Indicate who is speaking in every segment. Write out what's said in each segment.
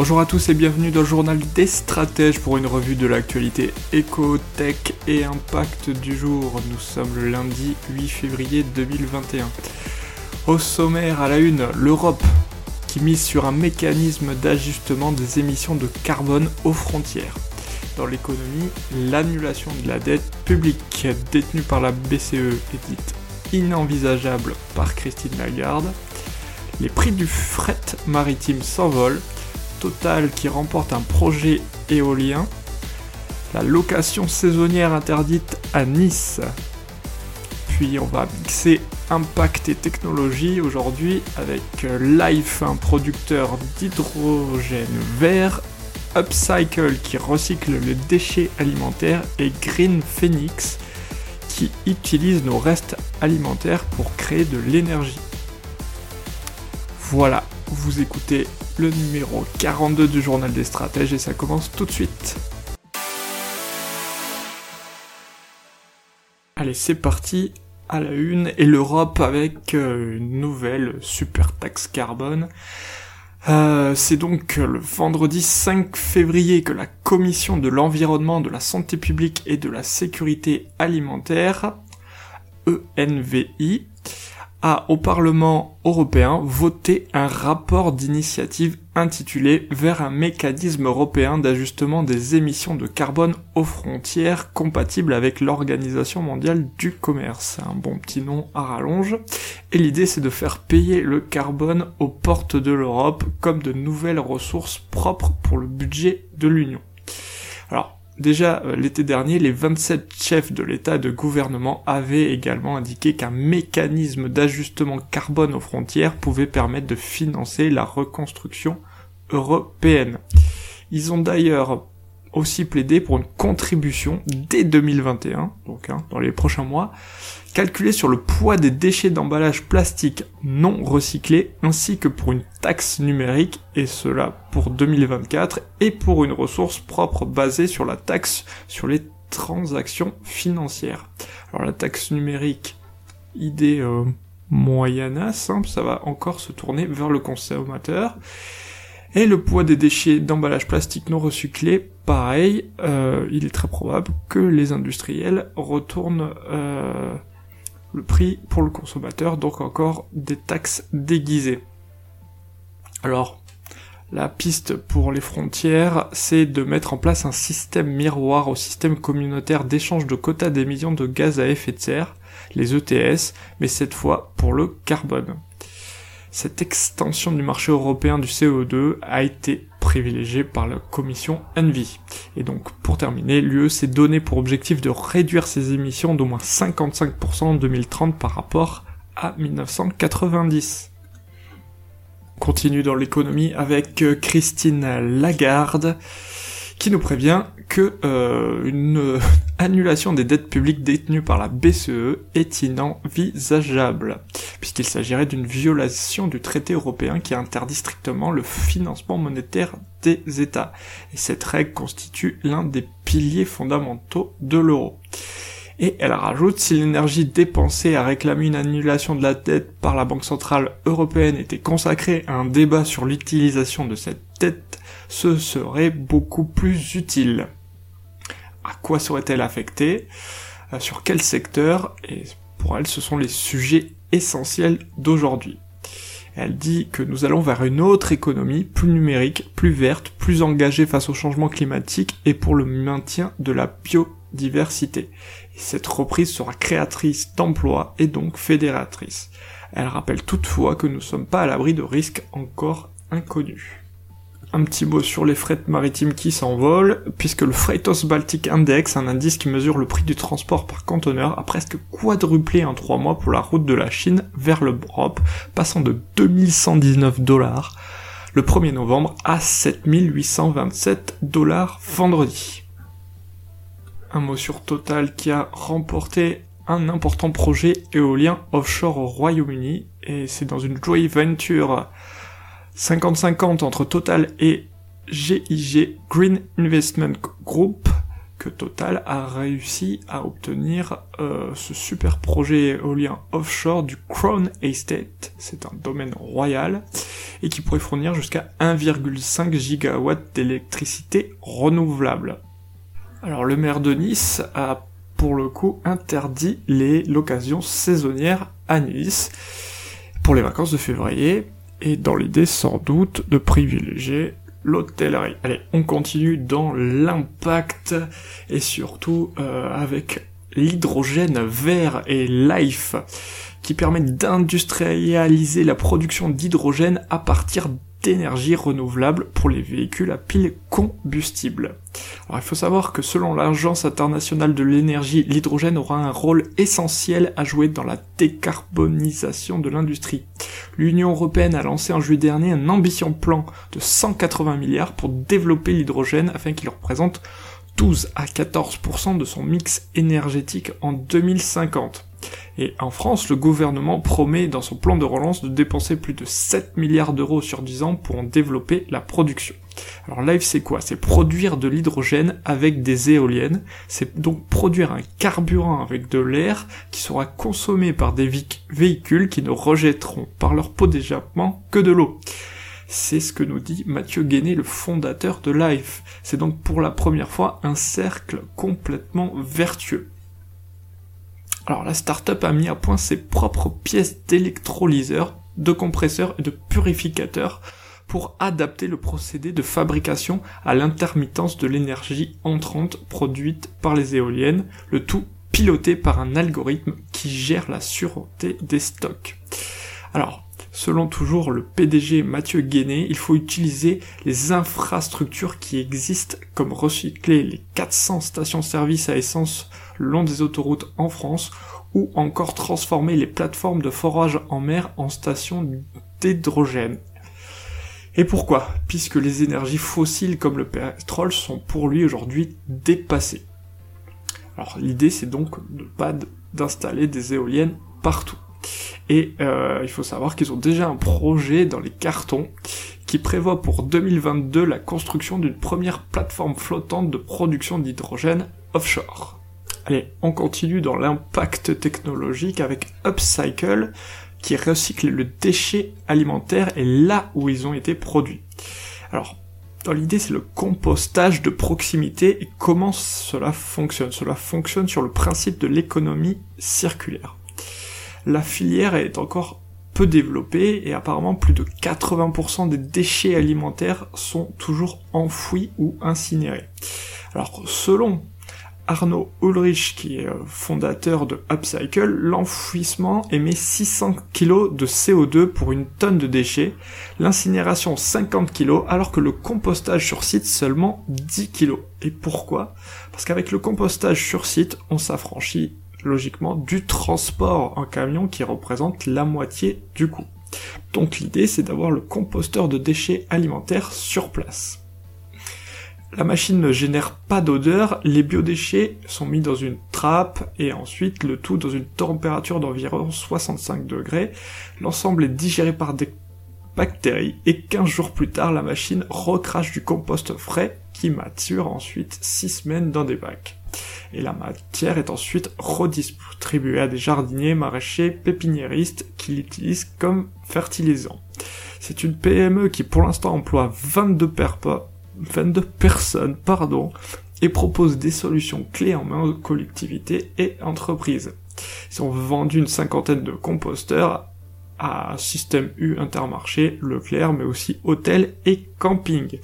Speaker 1: Bonjour à tous et bienvenue dans le journal des stratèges pour une revue de l'actualité éco, tech et impact du jour. Nous sommes le lundi 8 février 2021. Au sommaire à la une, l'Europe qui mise sur un mécanisme d'ajustement des émissions de carbone aux frontières. Dans l'économie, l'annulation de la dette publique détenue par la BCE est dite inenvisageable par Christine Lagarde. Les prix du fret maritime s'envolent Total qui remporte un projet éolien, la location saisonnière interdite à Nice. Puis on va mixer impact et technologie aujourd'hui avec euh, Life, un producteur d'hydrogène vert, Upcycle qui recycle les déchets alimentaires et Green Phoenix qui utilise nos restes alimentaires pour créer de l'énergie. Voilà, vous écoutez le numéro 42 du journal des stratèges et ça commence tout de suite. Allez, c'est parti à la une et l'Europe avec euh, une nouvelle super taxe carbone. Euh, c'est donc le vendredi 5 février que la Commission de l'environnement, de la santé publique et de la sécurité alimentaire, ENVI, a au Parlement européen voté un rapport d'initiative intitulé Vers un mécanisme européen d'ajustement des émissions de carbone aux frontières compatible avec l'Organisation mondiale du commerce. Un bon petit nom à rallonge. Et l'idée c'est de faire payer le carbone aux portes de l'Europe comme de nouvelles ressources propres pour le budget de l'Union. Alors, Déjà euh, l'été dernier, les 27 chefs de l'État et de gouvernement avaient également indiqué qu'un mécanisme d'ajustement carbone aux frontières pouvait permettre de financer la reconstruction européenne. Ils ont d'ailleurs aussi plaidé pour une contribution dès 2021, donc hein, dans les prochains mois, calculée sur le poids des déchets d'emballage plastique non recyclés, ainsi que pour une taxe numérique, et cela pour 2024, et pour une ressource propre basée sur la taxe sur les transactions financières. Alors la taxe numérique, idée euh, moyenne, simple, ça va encore se tourner vers le consommateur. Et le poids des déchets d'emballage plastique non recyclés, pareil, euh, il est très probable que les industriels retournent euh, le prix pour le consommateur, donc encore des taxes déguisées. Alors, la piste pour les frontières, c'est de mettre en place un système miroir au système communautaire d'échange de quotas d'émissions de gaz à effet de serre, les ETS, mais cette fois pour le carbone. Cette extension du marché européen du CO2 a été privilégiée par la commission Envy. Et donc, pour terminer, l'UE s'est donné pour objectif de réduire ses émissions d'au moins 55% en 2030 par rapport à 1990. On continue dans l'économie avec euh, Christine Lagarde qui nous prévient que euh, une euh, annulation des dettes publiques détenues par la BCE est inenvisageable, puisqu'il s'agirait d'une violation du traité européen qui interdit strictement le financement monétaire des États. Et cette règle constitue l'un des piliers fondamentaux de l'euro. Et elle rajoute, si l'énergie dépensée à réclamer une annulation de la dette par la Banque Centrale Européenne était consacrée à un débat sur l'utilisation de cette dette, ce serait beaucoup plus utile. À quoi serait-elle affectée? Euh, Sur quel secteur? Et pour elle, ce sont les sujets essentiels d'aujourd'hui. Elle dit que nous allons vers une autre économie, plus numérique, plus verte, plus engagée face au changement climatique et pour le maintien de la biodiversité. Et cette reprise sera créatrice d'emplois et donc fédératrice. Elle rappelle toutefois que nous ne sommes pas à l'abri de risques encore inconnus. Un petit mot sur les frettes maritimes qui s'envolent, puisque le Freightos Baltic Index, un indice qui mesure le prix du transport par conteneur, a presque quadruplé en trois mois pour la route de la Chine vers l'Europe, passant de 2119 dollars le 1er novembre à 7827 dollars vendredi. Un mot sur Total qui a remporté un important projet éolien offshore au Royaume-Uni et c'est dans une joint venture 50-50 entre Total et GIG Green Investment Group que Total a réussi à obtenir euh, ce super projet éolien offshore du Crown Estate, c'est un domaine royal, et qui pourrait fournir jusqu'à 1,5 gigawatts d'électricité renouvelable. Alors le maire de Nice a pour le coup interdit les locations saisonnières à Nice pour les vacances de février, et dans l'idée sans doute de privilégier l'hôtellerie. Allez, on continue dans l'impact et surtout euh, avec l'hydrogène vert et life qui permet d'industrialiser la production d'hydrogène à partir d'énergie renouvelable pour les véhicules à pile combustible. Alors il faut savoir que selon l'Agence internationale de l'énergie, l'hydrogène aura un rôle essentiel à jouer dans la décarbonisation de l'industrie. L'Union européenne a lancé en juillet dernier un ambitieux plan de 180 milliards pour développer l'hydrogène afin qu'il représente 12 à 14% de son mix énergétique en 2050. Et en France, le gouvernement promet dans son plan de relance de dépenser plus de 7 milliards d'euros sur 10 ans pour en développer la production. Alors Live c'est quoi? C'est produire de l'hydrogène avec des éoliennes, c'est donc produire un carburant avec de l'air qui sera consommé par des véhicules qui ne rejetteront par leur pot d'échappement que de l'eau. C'est ce que nous dit Mathieu Guéné, le fondateur de Life. C'est donc pour la première fois un cercle complètement vertueux. Alors la startup a mis à point ses propres pièces d'électrolyseurs, de compresseurs et de purificateurs pour adapter le procédé de fabrication à l'intermittence de l'énergie entrante produite par les éoliennes, le tout piloté par un algorithme qui gère la sûreté des stocks. Alors, selon toujours le PDG Mathieu Guéné, il faut utiliser les infrastructures qui existent comme recycler les 400 stations-service à essence le long des autoroutes en France ou encore transformer les plateformes de forage en mer en stations d'hydrogène. Et pourquoi? Puisque les énergies fossiles comme le pétrole sont pour lui aujourd'hui dépassées. Alors l'idée c'est donc de pas d'installer des éoliennes partout. Et euh, il faut savoir qu'ils ont déjà un projet dans les cartons qui prévoit pour 2022 la construction d'une première plateforme flottante de production d'hydrogène offshore. Allez, on continue dans l'impact technologique avec Upcycle, qui recycle le déchet alimentaire et là où ils ont été produits. Alors, dans l'idée, c'est le compostage de proximité et comment cela fonctionne. Cela fonctionne sur le principe de l'économie circulaire. La filière est encore peu développée et apparemment plus de 80% des déchets alimentaires sont toujours enfouis ou incinérés. Alors, selon Arnaud Ulrich, qui est euh, fondateur de Upcycle, l'enfouissement émet 600 kg de CO2 pour une tonne de déchets, l'incinération 50 kg, alors que le compostage sur site seulement 10 kg. Et pourquoi? Parce qu'avec le compostage sur site, on s'affranchit logiquement du transport en camion qui représente la moitié du coût. Donc l'idée c'est d'avoir le composteur de déchets alimentaires sur place. La machine ne génère pas d'odeur, les biodéchets sont mis dans une trappe et ensuite le tout dans une température d'environ 65 degrés. L'ensemble est digéré par des bactéries et 15 jours plus tard la machine recrache du compost frais qui mature ensuite 6 semaines dans des bacs. Et la matière est ensuite redistribuée à des jardiniers, maraîchers, pépiniéristes qui l'utilisent comme fertilisant. C'est une PME qui pour l'instant emploie 22 personnes 22 personnes, pardon, et propose des solutions clés en main aux collectivités et entreprises. Ils ont vendu une cinquantaine de composteurs à Système U Intermarché, Leclerc, mais aussi hôtels et camping.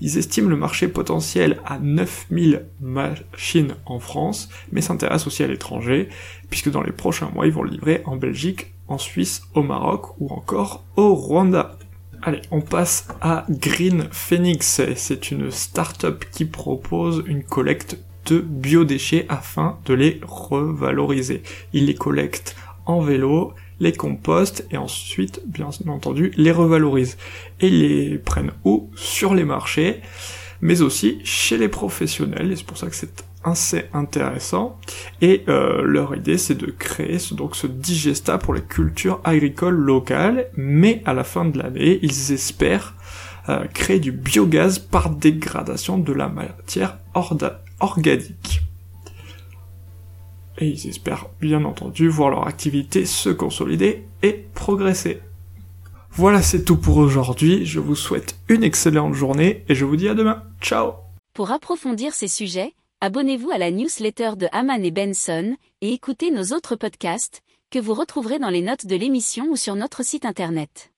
Speaker 1: Ils estiment le marché potentiel à 9000 machines en France, mais s'intéressent aussi à l'étranger, puisque dans les prochains mois, ils vont le livrer en Belgique, en Suisse, au Maroc ou encore au Rwanda. Allez, on passe à Green Phoenix. C'est une start-up qui propose une collecte de biodéchets afin de les revaloriser. Ils les collectent en vélo, les compostent et ensuite, bien entendu, les revalorisent. Et les prennent où Sur les marchés. mais aussi chez les professionnels, et c'est pour ça que c'est assez intéressant. Et euh, leur idée, c'est de créer ce, donc ce digesta pour les cultures agricoles locales, mais à la fin de l'année, ils espèrent euh, créer du biogaz par dégradation de la matière organique. Et ils espèrent bien entendu voir leur activité se consolider et progresser. Voilà, c'est tout pour aujourd'hui. Je vous souhaite une excellente journée et je vous dis à demain. Ciao
Speaker 2: Pour approfondir ces sujets, abonnez-vous à la newsletter de Haman et Benson et écoutez nos autres podcasts que vous retrouverez dans les notes de l'émission ou sur notre site internet.